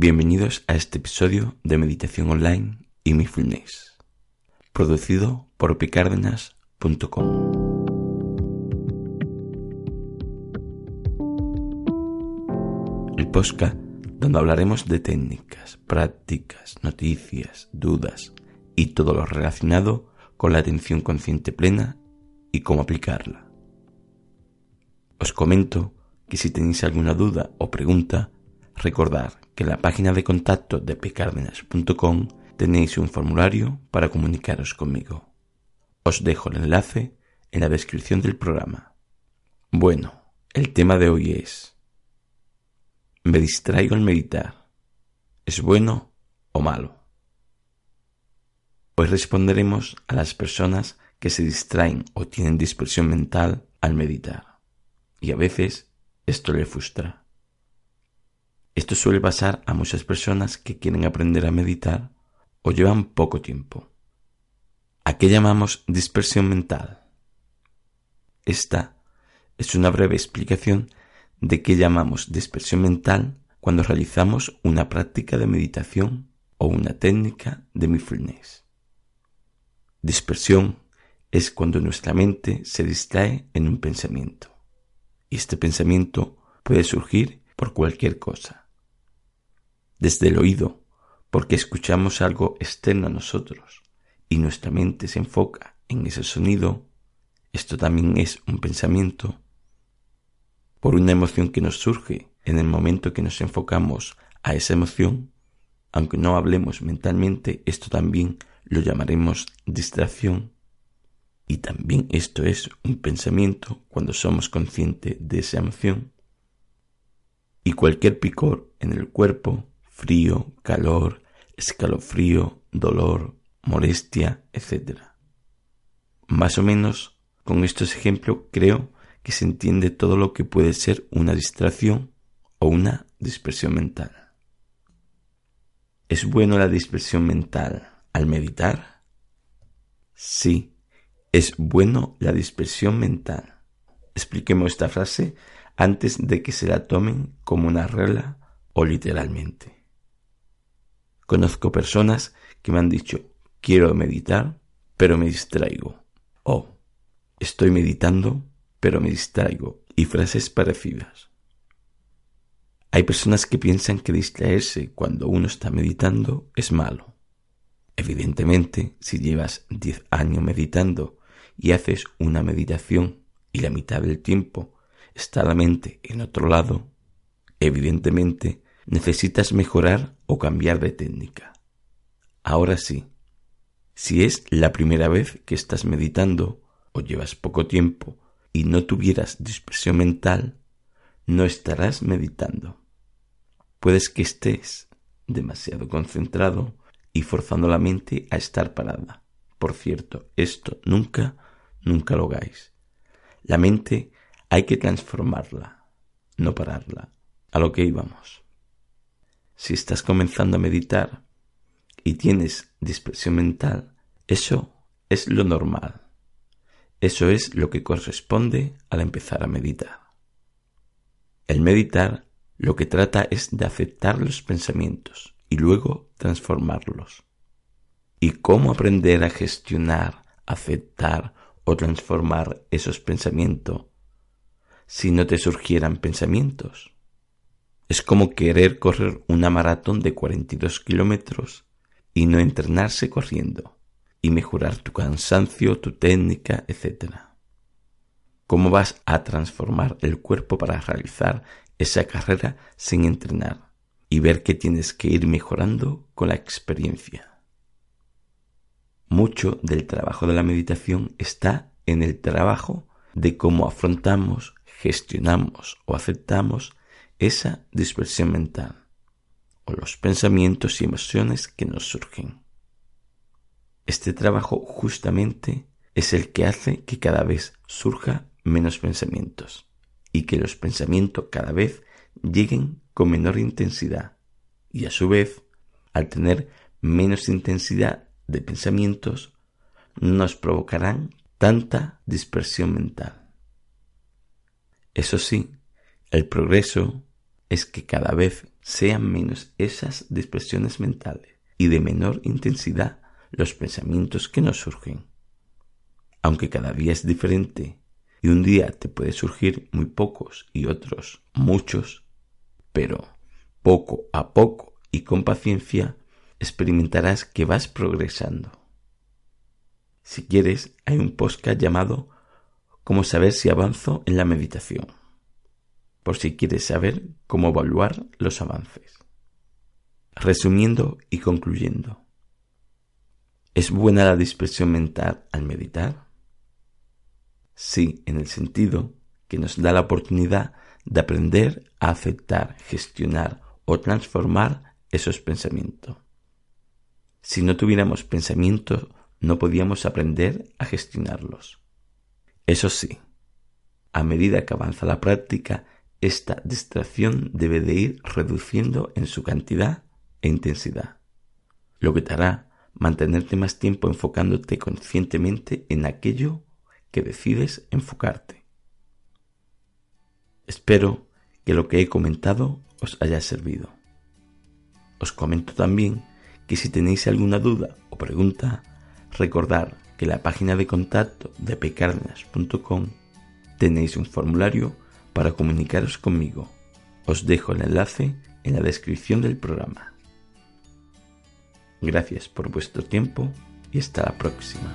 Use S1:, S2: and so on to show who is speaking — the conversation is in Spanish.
S1: Bienvenidos a este episodio de Meditación Online y Mindfulness, producido por picárdenas.com. El Posca, donde hablaremos de técnicas, prácticas, noticias, dudas y todo lo relacionado con la atención consciente plena y cómo aplicarla. Os comento que si tenéis alguna duda o pregunta, recordad que en la página de contacto de pcardenas.com tenéis un formulario para comunicaros conmigo. Os dejo el enlace en la descripción del programa. Bueno, el tema de hoy es ¿Me distraigo al meditar? ¿Es bueno o malo? Hoy responderemos a las personas que se distraen o tienen dispersión mental al meditar. Y a veces esto le frustra. Esto suele pasar a muchas personas que quieren aprender a meditar o llevan poco tiempo. ¿A qué llamamos dispersión mental? Esta es una breve explicación de qué llamamos dispersión mental cuando realizamos una práctica de meditación o una técnica de mindfulness. Dispersión es cuando nuestra mente se distrae en un pensamiento. Y este pensamiento puede surgir por cualquier cosa. Desde el oído, porque escuchamos algo externo a nosotros y nuestra mente se enfoca en ese sonido, esto también es un pensamiento. Por una emoción que nos surge en el momento que nos enfocamos a esa emoción, aunque no hablemos mentalmente, esto también lo llamaremos distracción. Y también esto es un pensamiento cuando somos conscientes de esa emoción. Y cualquier picor en el cuerpo, frío, calor, escalofrío, dolor, molestia, etc. Más o menos con estos ejemplos creo que se entiende todo lo que puede ser una distracción o una dispersión mental. ¿Es bueno la dispersión mental al meditar? Sí, es bueno la dispersión mental. Expliquemos esta frase antes de que se la tomen como una regla o literalmente. Conozco personas que me han dicho quiero meditar, pero me distraigo. O estoy meditando, pero me distraigo. Y frases parecidas. Hay personas que piensan que distraerse cuando uno está meditando es malo. Evidentemente, si llevas 10 años meditando y haces una meditación y la mitad del tiempo está la mente en otro lado, evidentemente necesitas mejorar o cambiar de técnica. Ahora sí, si es la primera vez que estás meditando o llevas poco tiempo y no tuvieras dispersión mental, no estarás meditando. Puedes que estés demasiado concentrado y forzando la mente a estar parada. Por cierto, esto nunca, nunca lo hagáis. La mente hay que transformarla, no pararla. A lo que íbamos. Si estás comenzando a meditar y tienes dispersión mental, eso es lo normal. Eso es lo que corresponde al empezar a meditar. El meditar lo que trata es de aceptar los pensamientos y luego transformarlos. ¿Y cómo aprender a gestionar, aceptar o transformar esos pensamientos si no te surgieran pensamientos? Es como querer correr una maratón de 42 kilómetros y no entrenarse corriendo y mejorar tu cansancio, tu técnica, etc. ¿Cómo vas a transformar el cuerpo para realizar esa carrera sin entrenar? y ver que tienes que ir mejorando con la experiencia. Mucho del trabajo de la meditación está en el trabajo de cómo afrontamos, gestionamos o aceptamos esa dispersión mental o los pensamientos y emociones que nos surgen. Este trabajo justamente es el que hace que cada vez surja menos pensamientos y que los pensamientos cada vez lleguen con menor intensidad y a su vez, al tener menos intensidad de pensamientos, nos provocarán tanta dispersión mental. Eso sí, el progreso es que cada vez sean menos esas dispersiones mentales y de menor intensidad los pensamientos que nos surgen. Aunque cada día es diferente y un día te puede surgir muy pocos y otros muchos, pero poco a poco y con paciencia experimentarás que vas progresando. Si quieres, hay un podcast llamado Cómo saber si avanzo en la meditación, por si quieres saber cómo evaluar los avances. Resumiendo y concluyendo, ¿es buena la dispersión mental al meditar? Sí, en el sentido que nos da la oportunidad de aprender a aceptar, gestionar o transformar esos pensamientos. Si no tuviéramos pensamientos, no podíamos aprender a gestionarlos. Eso sí, a medida que avanza la práctica, esta distracción debe de ir reduciendo en su cantidad e intensidad, lo que te hará mantenerte más tiempo enfocándote conscientemente en aquello que decides enfocarte. Espero que lo que he comentado os haya servido. Os comento también que si tenéis alguna duda o pregunta, recordad que en la página de contacto de pecarnas.com tenéis un formulario para comunicaros conmigo. Os dejo el enlace en la descripción del programa. Gracias por vuestro tiempo y hasta la próxima.